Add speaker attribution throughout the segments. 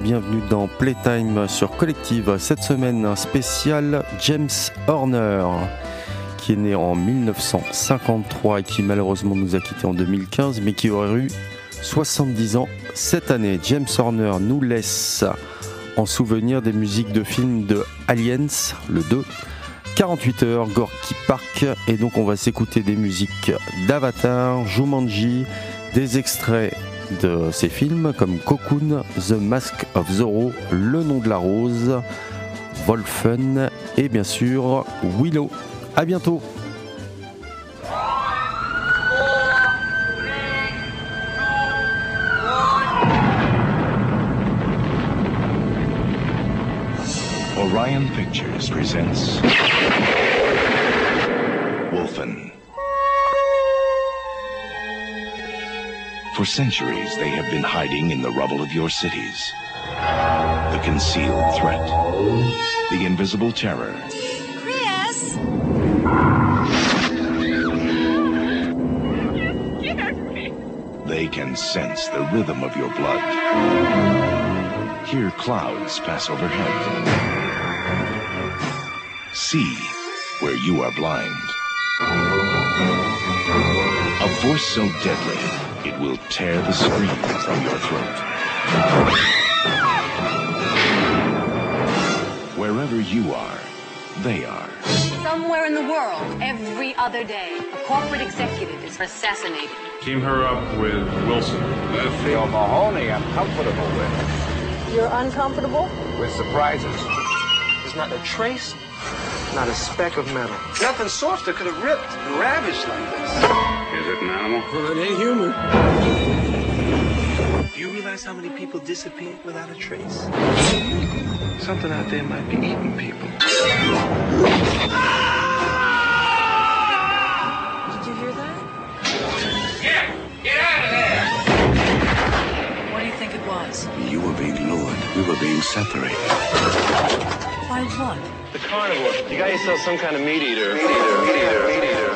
Speaker 1: bienvenue dans Playtime sur Collective. Cette semaine, spécial James Horner, qui est né en 1953 et qui malheureusement nous a quittés en 2015, mais qui aurait eu 70 ans cette année. James Horner nous laisse en souvenir des musiques de films de Aliens, le 2, 48 heures, Gorky Park, et donc on va s'écouter des musiques d'Avatar, Jumanji, des extraits de ces films comme Cocoon, The Mask of Zorro, Le nom de la rose, Wolfen et bien sûr Willow. À bientôt.
Speaker 2: Orion Pictures presents Wolfen. For centuries, they have been hiding in the rubble of your cities. The concealed threat. The invisible terror.
Speaker 3: Chris!
Speaker 2: They can sense the rhythm of your blood. Hear clouds pass overhead. See where you are blind. A force so deadly, will tear the scream from your throat. Wherever you are, they are.
Speaker 3: Somewhere in the world, every other day, a corporate executive is assassinated.
Speaker 4: Team her up with Wilson.
Speaker 5: Theo Mahoney, I'm comfortable with.
Speaker 6: You're uncomfortable?
Speaker 5: With surprises.
Speaker 7: There's not a trace, not a speck of metal. Nothing softer could have ripped and ravaged like this.
Speaker 4: Is it an animal?
Speaker 7: Well, it ain't human. Do you realize how many people disappeared without a trace? Something out there might be eating people.
Speaker 6: Did you hear that? Yeah! Get out of there! What do you think it was?
Speaker 2: You were being lured. We were being separated.
Speaker 6: By what?
Speaker 7: The carnivore. You got yourself some kind of meat eater. Meat eater, meat eater, meat eater,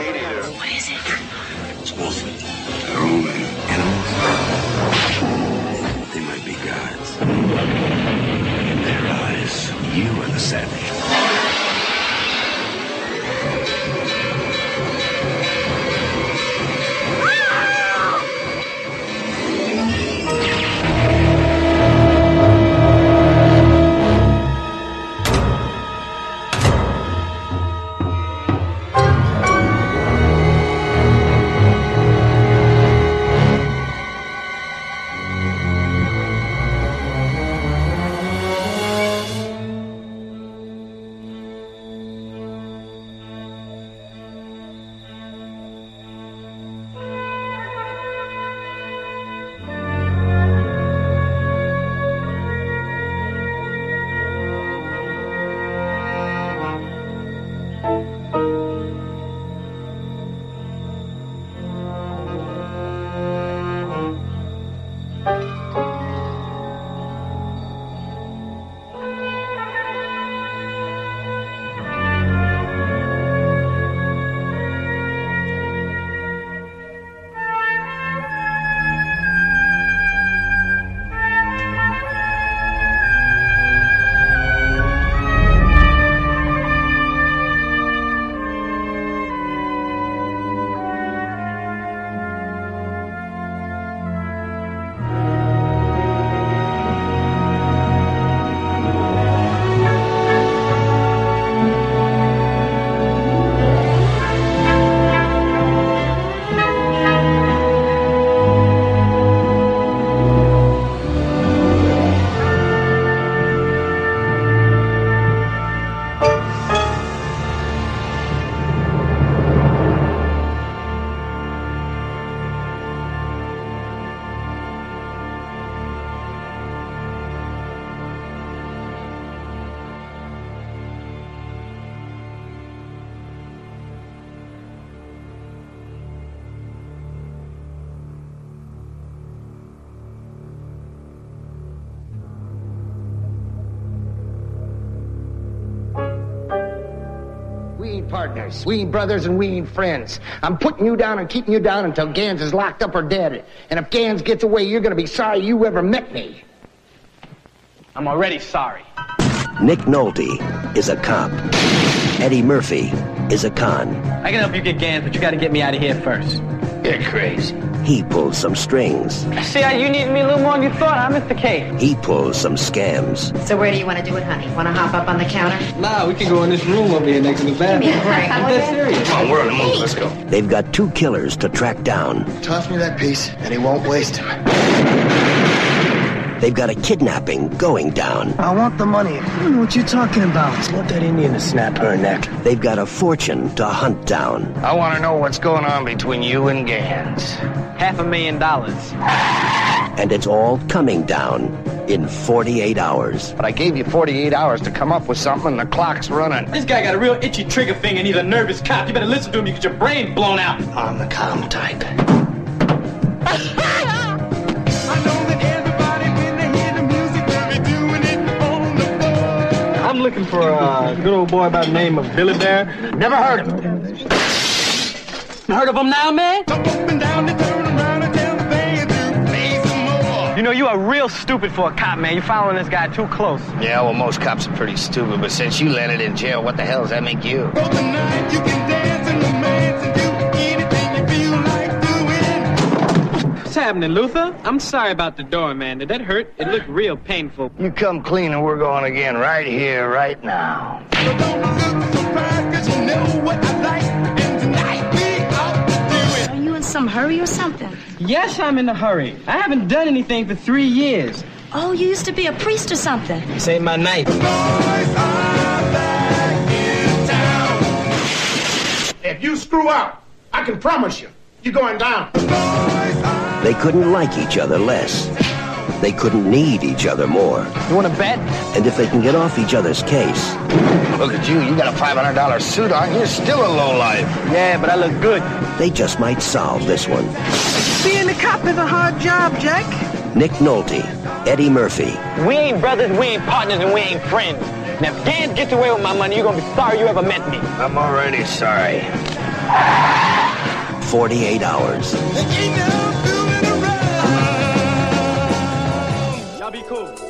Speaker 8: ain't. We ain't brothers and we ain't friends. I'm putting you down and keeping you down until Ganz is locked up or dead. And if Ganz gets away, you're gonna be sorry you ever met me.
Speaker 9: I'm already sorry.
Speaker 10: Nick Nolte is a cop. Eddie Murphy is a con.
Speaker 9: I can help you get Ganz, but you gotta get me out of here first.
Speaker 10: You're crazy. He pulls some strings.
Speaker 9: I see how you need me a little more than you thought, huh, Mr. K?
Speaker 10: He pulls some scams.
Speaker 11: So where do you want to do it, honey? Want to hop up on the counter?
Speaker 9: Nah, we can go in this room over here next to the bathroom.
Speaker 11: Give me a break,
Speaker 9: I'm
Speaker 11: will
Speaker 9: serious.
Speaker 8: Come on, we're on the move. Let's go.
Speaker 10: They've got two killers to track down.
Speaker 12: Toss me that piece, and he won't waste him.
Speaker 10: They've got a kidnapping going down.
Speaker 12: I want the money. I don't know what you're talking about. I want that Indian to snap her neck.
Speaker 10: They've got a fortune to hunt down.
Speaker 8: I want to know what's going on between you and Ganz.
Speaker 9: Half a million dollars.
Speaker 10: And it's all coming down in 48 hours.
Speaker 8: But I gave you 48 hours to come up with something, and the clock's running.
Speaker 9: This guy got a real itchy trigger finger and he's a nervous cop. You better listen to him, you get your brain blown out.
Speaker 12: I'm the calm type.
Speaker 9: I'm looking for a good old boy by the name of Billy Bear.
Speaker 12: Never heard of him.
Speaker 9: Heard of him now, man? You know, you are real stupid for a cop, man. You're following this guy too close.
Speaker 8: Yeah, well, most cops are pretty stupid, but since you landed in jail, what the hell does that make you?
Speaker 9: Happening, Luther? I'm sorry about the door, man. Did that hurt? It looked real painful.
Speaker 8: You come clean and we're going again right here, right now.
Speaker 11: Are you in some hurry or something?
Speaker 9: Yes, I'm in a hurry. I haven't done anything for three years.
Speaker 11: Oh, you used to be a priest or something.
Speaker 9: This ain't my night.
Speaker 13: If you screw up, I can promise you, you're going down.
Speaker 10: They couldn't like each other less. They couldn't need each other more.
Speaker 9: You want to bet?
Speaker 10: And if they can get off each other's case,
Speaker 8: Look at you, you got a $500 suit on, you're still a lowlife.
Speaker 9: Yeah, but I look good.
Speaker 10: they just might solve this one.
Speaker 9: Being a cop is a hard job, Jack.
Speaker 10: Nick Nolte, Eddie Murphy,
Speaker 9: We ain't brothers, we ain't partners, and we ain't friends. Now, if Ganz gets away with my money, you're gonna be sorry you ever met me.
Speaker 8: I'm already sorry.
Speaker 10: 48 hours.
Speaker 9: Y'all be cool.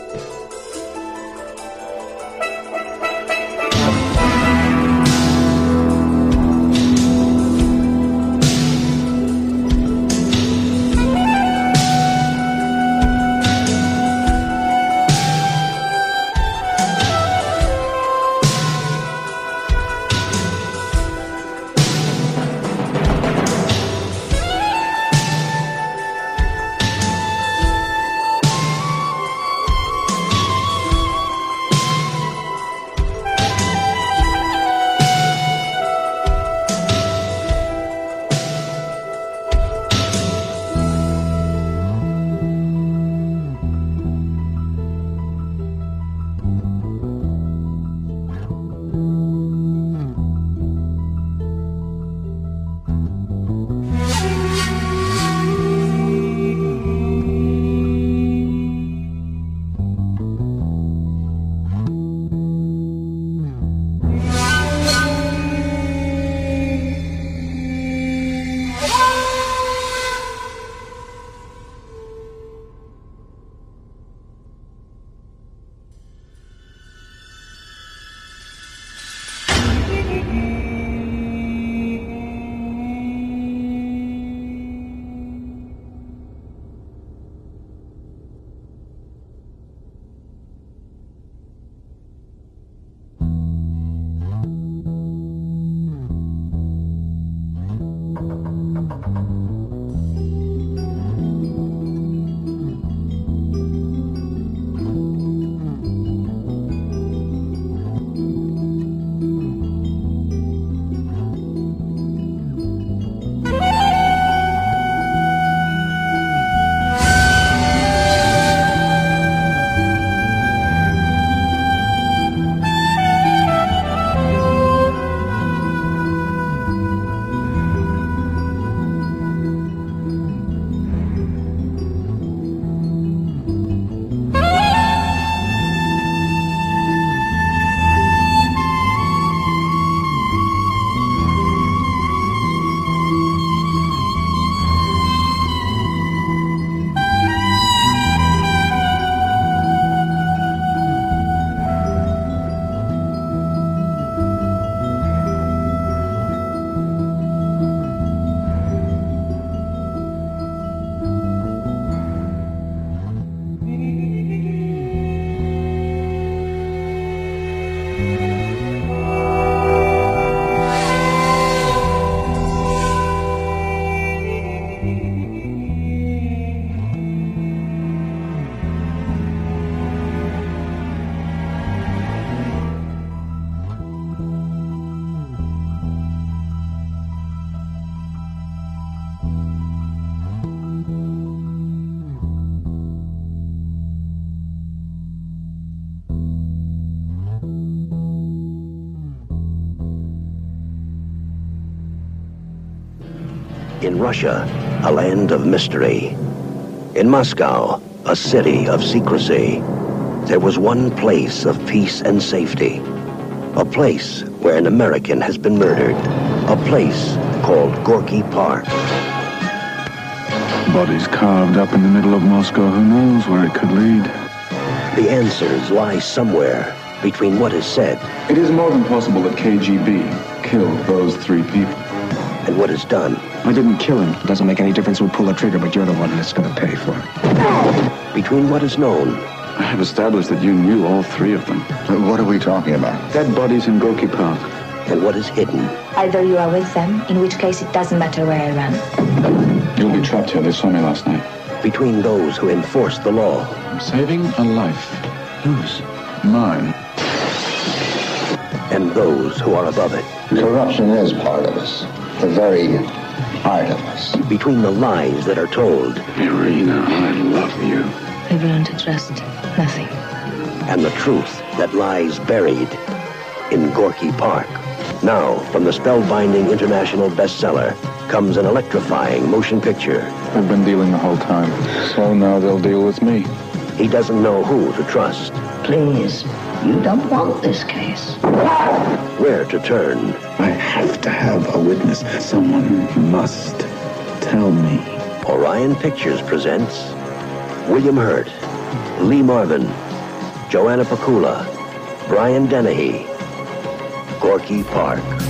Speaker 10: In Russia, a land of mystery. In Moscow, a city of secrecy. There was one place of peace and safety. A place where an American has been murdered. A place called Gorky Park.
Speaker 14: Bodies carved up in the middle of Moscow. Who knows where it could lead?
Speaker 10: The answers lie somewhere between what is said
Speaker 14: It is more than possible that KGB killed those three people.
Speaker 10: and what is done.
Speaker 15: I didn't kill him. It doesn't make any difference who pulled the trigger, but you're the one that's going to pay for it.
Speaker 10: Between what is known
Speaker 14: I have established that you knew all three of them.
Speaker 16: What are we talking about?
Speaker 14: Dead bodies in Gorky Park.
Speaker 10: and what is hidden.
Speaker 17: Either you are with them, in which case it doesn't matter where I run.
Speaker 14: You'll be trapped here. They saw me last night.
Speaker 10: Between those who enforce the law
Speaker 14: I'm saving a life. Whose? Mine.
Speaker 10: and those who are above it.
Speaker 16: Corruption is part of us. The very heart of us.
Speaker 10: Between the lies that are told
Speaker 14: Irina, I love you.
Speaker 17: I've learned to trust nothing.
Speaker 10: and the truth that lies buried in Gorky Park. Now, from the spellbinding international bestseller comes an electrifying motion picture.
Speaker 14: I've been dealing the whole time. So now they'll deal with me.
Speaker 10: He doesn't know who to trust,
Speaker 18: Please, you don't want this case.
Speaker 10: where to turn,
Speaker 14: I have to have a witness. Someone must tell me.
Speaker 10: Orion Pictures presents William Hurt, Lee Marvin, Joanna Pacula, Brian Dennehy, Gorky Park.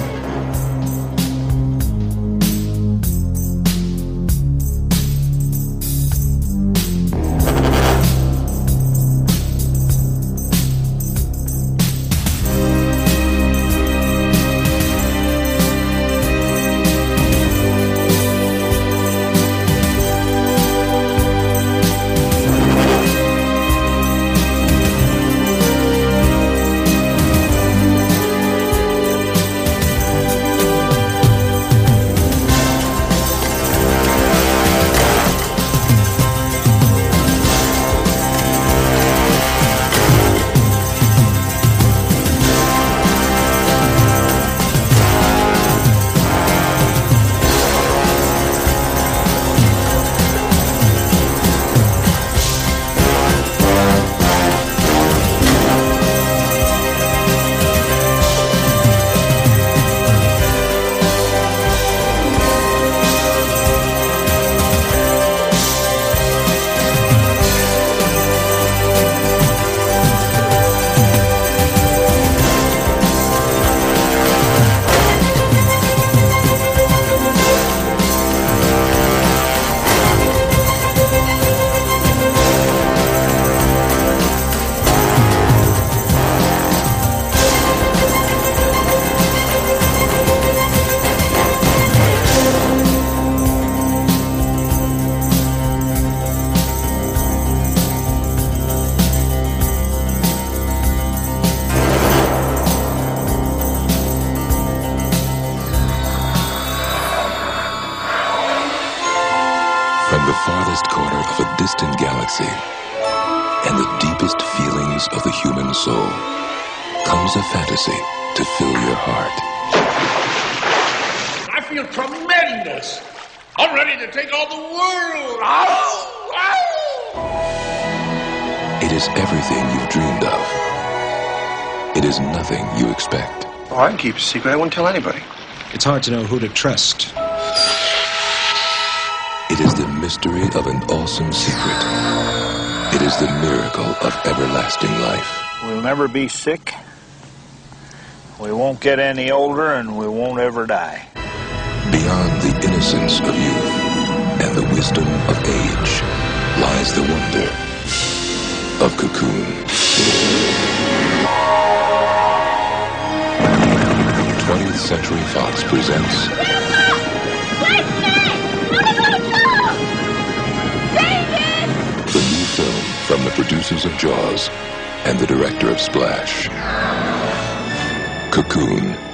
Speaker 19: Nothing you expect.
Speaker 7: Oh, I can keep a secret. I won't tell anybody.
Speaker 15: It's hard to know who to trust.
Speaker 19: It is the mystery of an awesome secret. It is the miracle of everlasting life.
Speaker 20: We'll never be sick. We won't get any older, and we won't ever die.
Speaker 19: Beyond the innocence of youth and the wisdom of age lies the wonder of Cocoon. Century Fox presents the new film from the producers of Jaws and the director of Splash. Cocoon.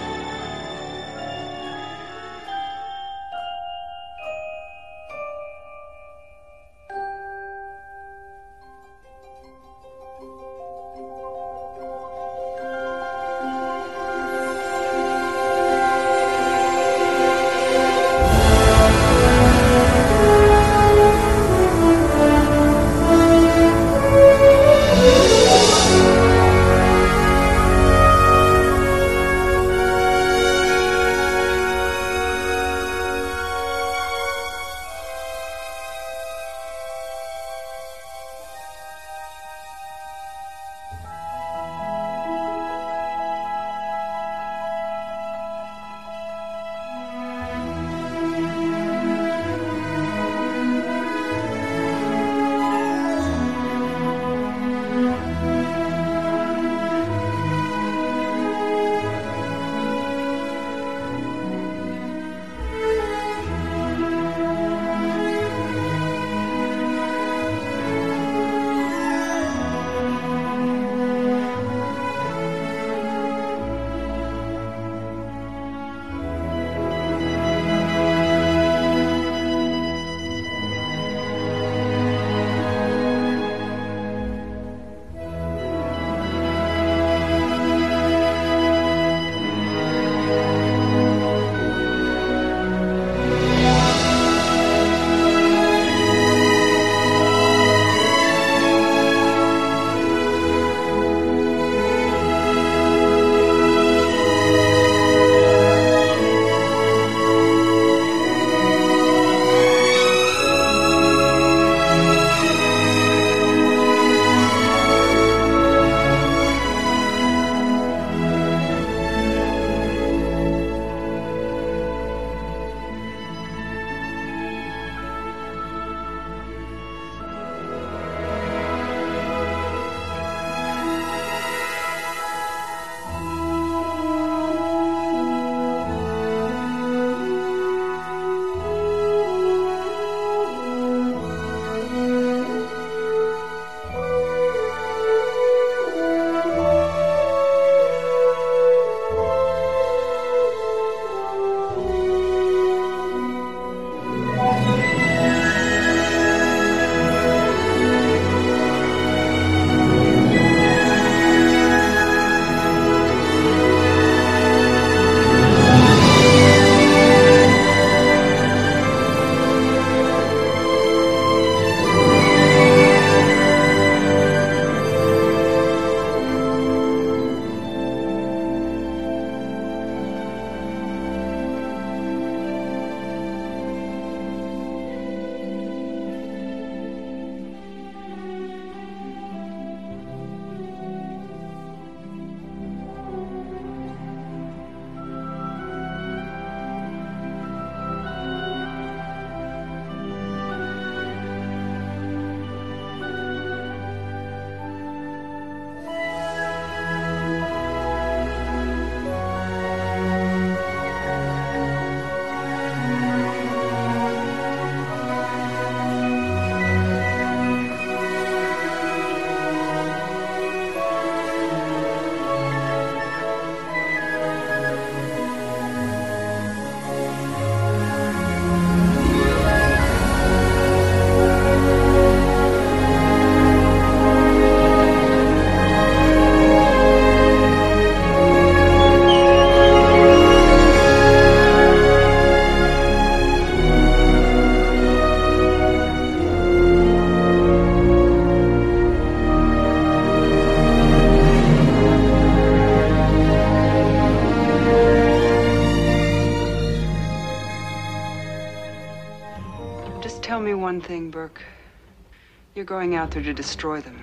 Speaker 21: Going out to destroy them,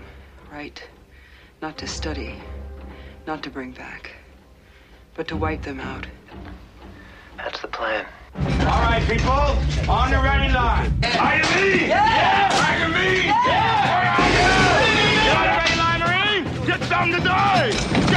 Speaker 21: right? Not to study, not to bring back, but to wipe them out.
Speaker 7: That's the plan.
Speaker 20: All right, people, on the ready line. Are you me? Yeah! Are you me? Yeah! Are you? Get on the ready line, Marine! Get some to die!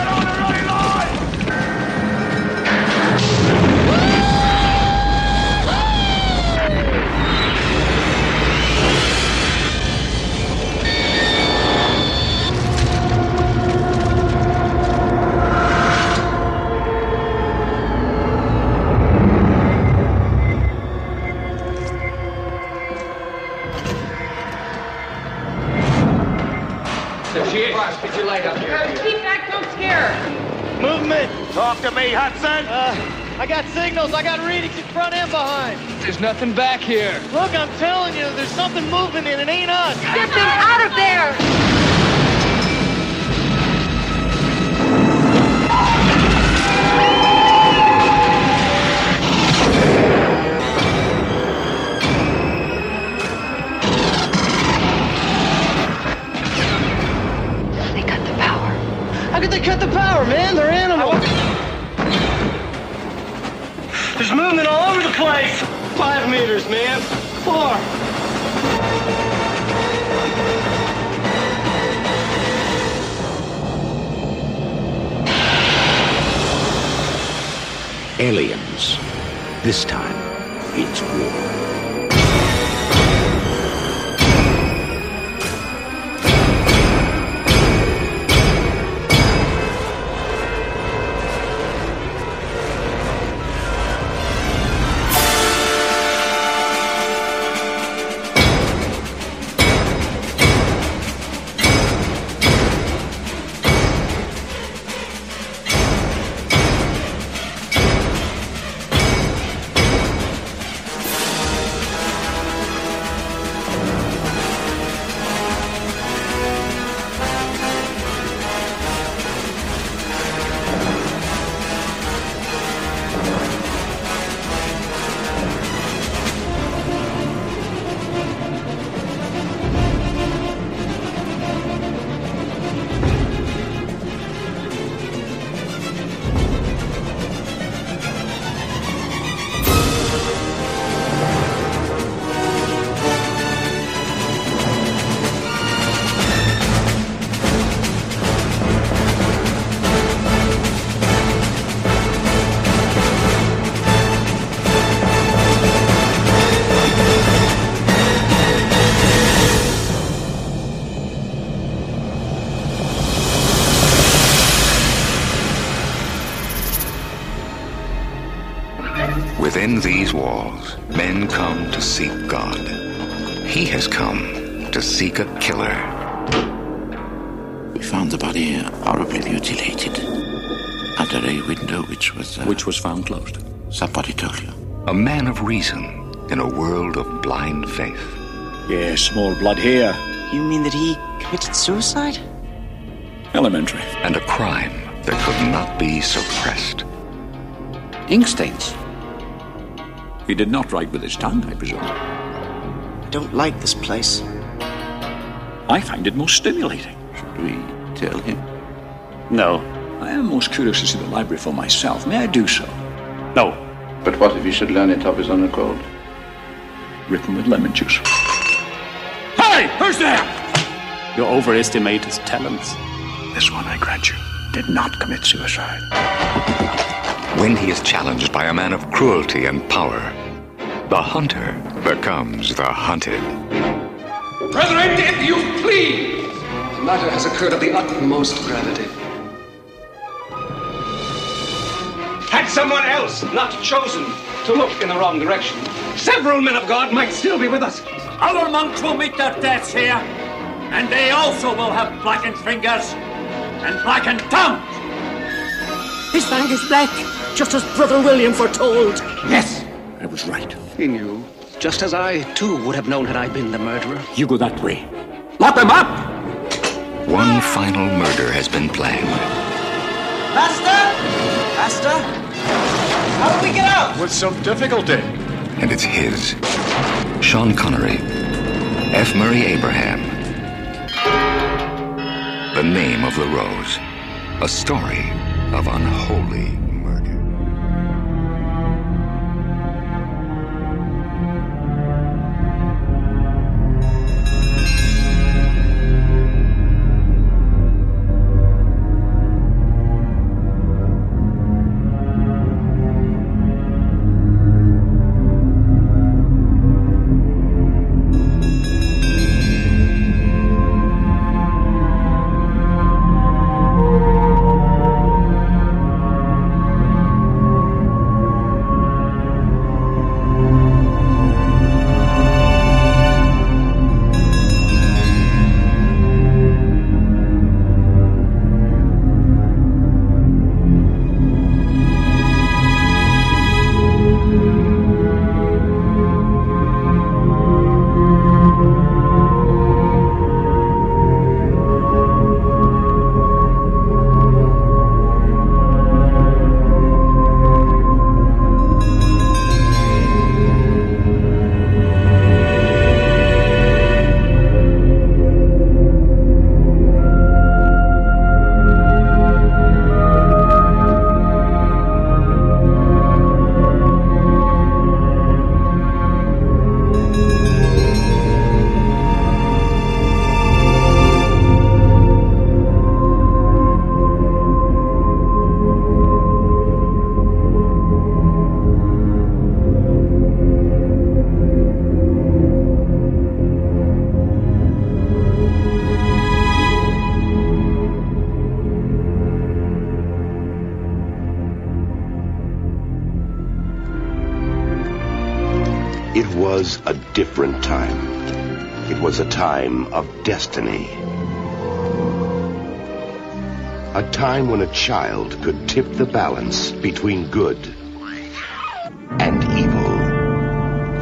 Speaker 7: There's nothing back here.
Speaker 22: Look, I'm telling you, there's something moving and it ain't us.
Speaker 11: Get them out of there!
Speaker 21: They cut the power.
Speaker 22: How could they cut the power, man? They're animals. There's movement all over the place. Five meters, man. Four.
Speaker 23: Aliens. This time, it's war.
Speaker 24: Within these walls, men come to seek God. He has come to seek a killer.
Speaker 25: We found the body horribly mutilated under a window which was. Uh,
Speaker 24: Which was found closed.
Speaker 25: Somebody told you.
Speaker 24: A man of reason in a world of blind faith.
Speaker 26: Yeah, small blood here.
Speaker 7: You mean that he committed suicide?
Speaker 26: Elementary.
Speaker 24: And a crime that could not be suppressed.
Speaker 25: Ink stains.
Speaker 26: He did not write with his tongue, I presume.
Speaker 7: I don't like this place.
Speaker 26: I find it most stimulating.
Speaker 25: Should we tell him?
Speaker 26: No. I am most curious to see the library for myself. May I do so? No.
Speaker 25: But what if he should learn it of his own accord?
Speaker 26: Written with lemon juice. Hey! Who's there?
Speaker 27: You overestimate his talents.
Speaker 26: This one, I grant you, did not commit suicide.
Speaker 24: When he is challenged by a man of cruelty and power, the hunter becomes the hunted.
Speaker 20: Brethren, if you please!
Speaker 7: The matter has occurred of the utmost gravity.
Speaker 20: Had someone else not chosen to look in the wrong direction, several men of God might still be with us.
Speaker 27: Other monks will meet their deaths here, and they also will have blackened fingers and blackened tongues.
Speaker 28: His fang is black, just as Brother William foretold.
Speaker 26: Yes, I was right.
Speaker 7: He knew, just as I, too, would have known had I been the murderer.
Speaker 26: You go that way. Lock them up!
Speaker 24: One final murder has been planned.
Speaker 22: Master! Master? How do we get out?
Speaker 26: With some difficulty.
Speaker 24: And it's his. Sean Connery, F. Murray Abraham. The Name of the Rose, a story of unholy
Speaker 2: time of destiny. A time when a child could tip the balance between good and evil.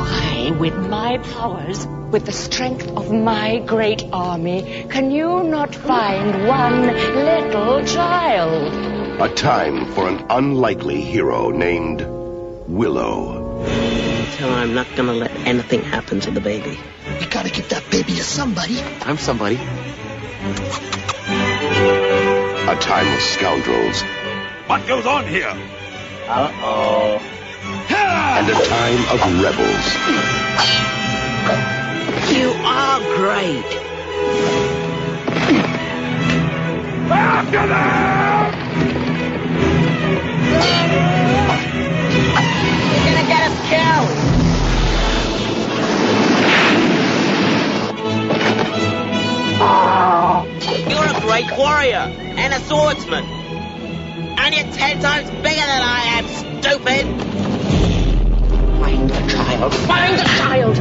Speaker 29: Why, with my powers, with the strength of my great army, can you not find one little child?
Speaker 2: A time for an unlikely hero named Willow.
Speaker 30: Tell her I'm not gonna let anything happen to the baby.
Speaker 31: We gotta get that baby to somebody.
Speaker 30: I'm somebody.
Speaker 2: A time of scoundrels
Speaker 13: What goes on here?
Speaker 30: Uh-oh.
Speaker 2: and a time of rebels.
Speaker 30: You are great.
Speaker 13: After them!
Speaker 30: You're gonna get us killed. You're a great warrior and a swordsman. And you're ten times bigger than I am, stupid. Find the child. Find the child.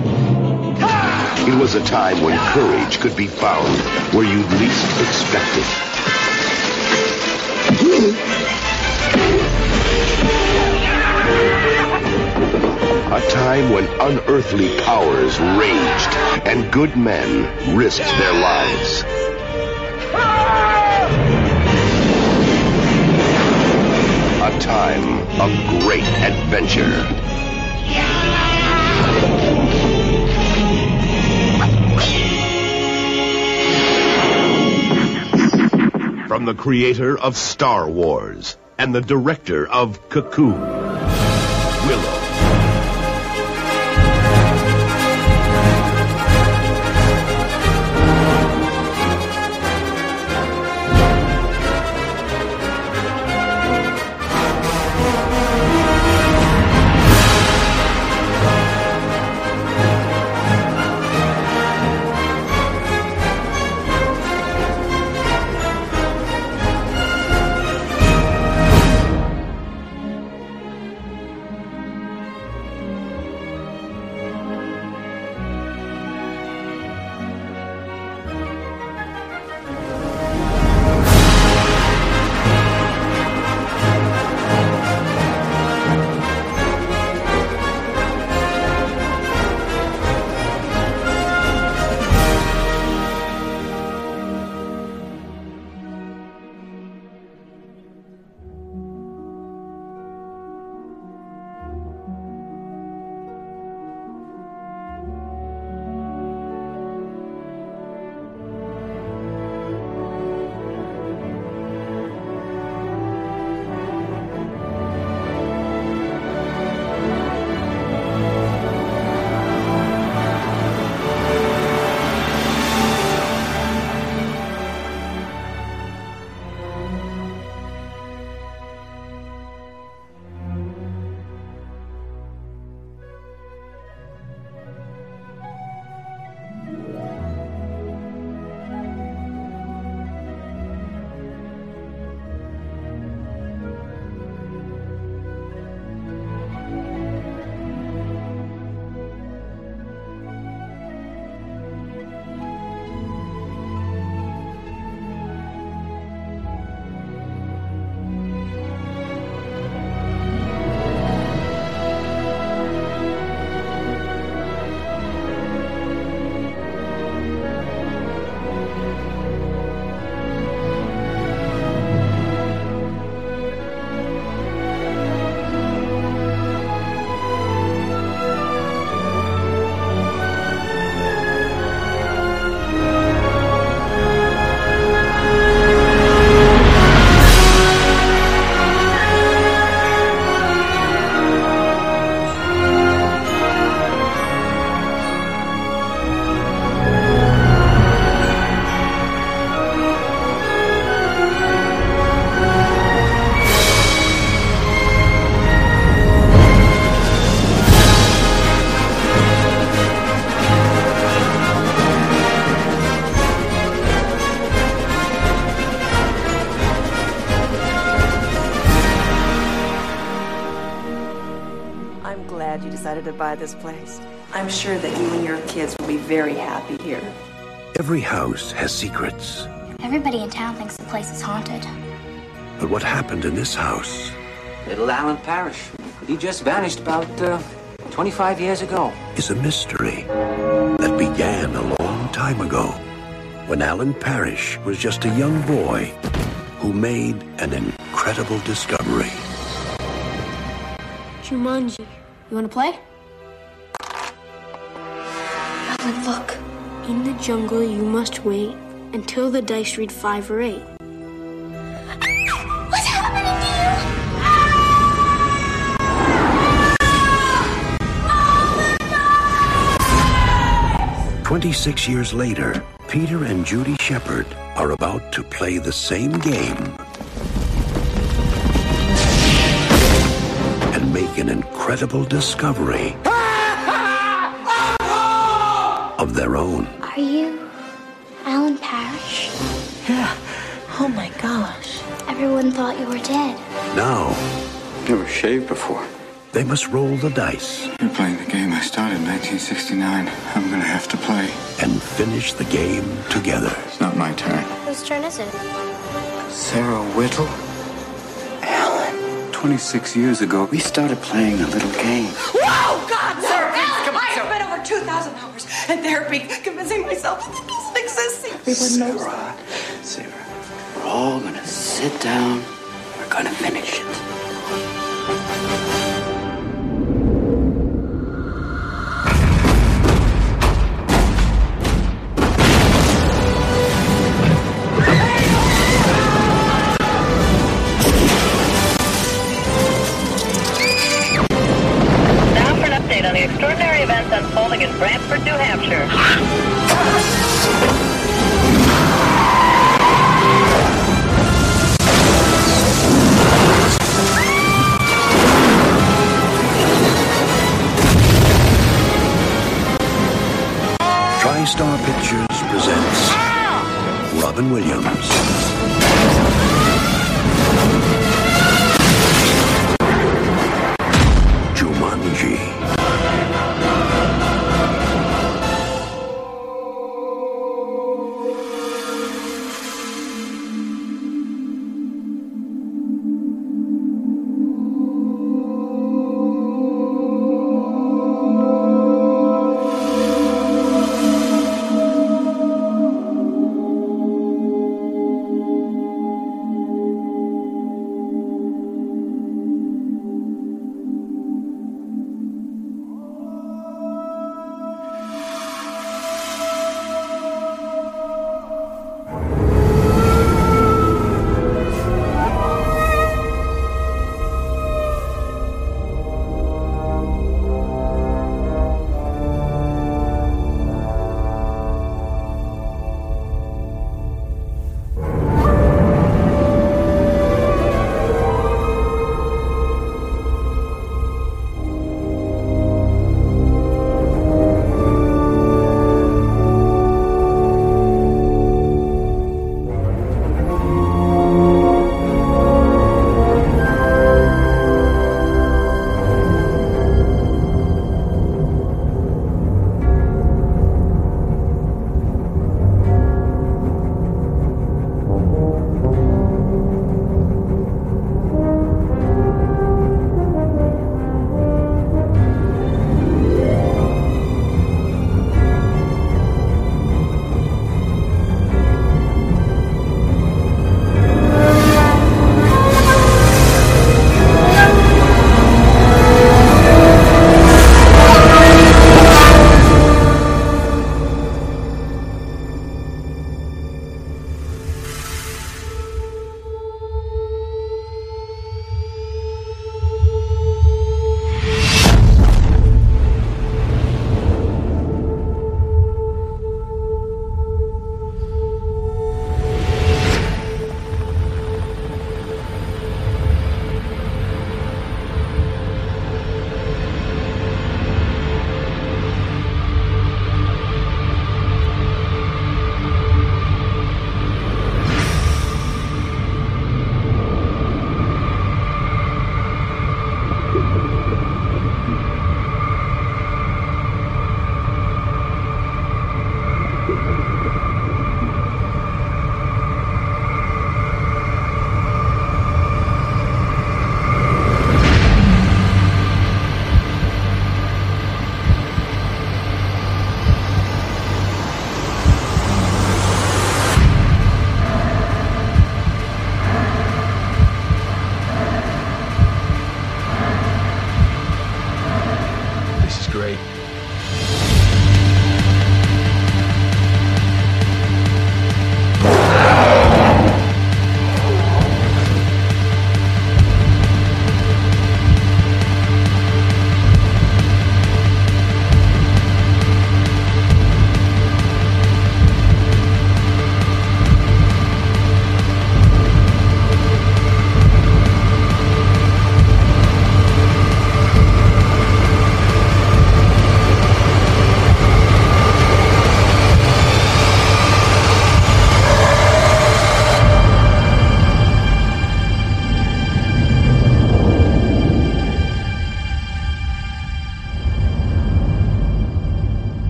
Speaker 2: It was a time when courage could be found where you'd least expect it. A time when unearthly powers raged and good men risked their lives. A time of great adventure. From the creator of Star Wars and the director of Cocoon, Willow.
Speaker 32: This place. I'm sure that you and your kids will be very happy here.
Speaker 10: Every house has secrets.
Speaker 33: Everybody in town thinks the place is haunted.
Speaker 10: But what happened in this house
Speaker 34: Little Alan Parrish. He just vanished about uh, 25 years ago.
Speaker 10: is a mystery that began a long time ago when Alan Parrish was just a young boy who made an incredible discovery.
Speaker 33: Jumanji. You want to play? Alan, look. In the jungle, you must wait until the dice read five or eight. What's happening to you?
Speaker 10: 26 years later, Peter and Judy Shepherd are about to play the same game and make an incredible discovery of their own.
Speaker 33: Are you Alan Parrish?
Speaker 32: Yeah. Oh my gosh.
Speaker 33: Everyone thought you were dead.
Speaker 10: Now,
Speaker 14: Never shaved before.
Speaker 10: they must roll the dice
Speaker 14: You're playing the game I started in 1969. I'm gonna have to play.
Speaker 10: and finish the game together.
Speaker 14: It's not my turn.
Speaker 33: Whose turn is it?
Speaker 14: Sarah Whittle? Alan. 26 years ago, we started playing a little game.
Speaker 32: Whoa, God, spent 2,000 hours in therapy convincing myself that this doesn't exist. Everyone knows
Speaker 14: Sarah, Sarah, we're all gonna sit down. We're gonna finish it.
Speaker 35: In Brantford, New Hampshire.
Speaker 10: TriStar Pictures presents ah! Robin Williams.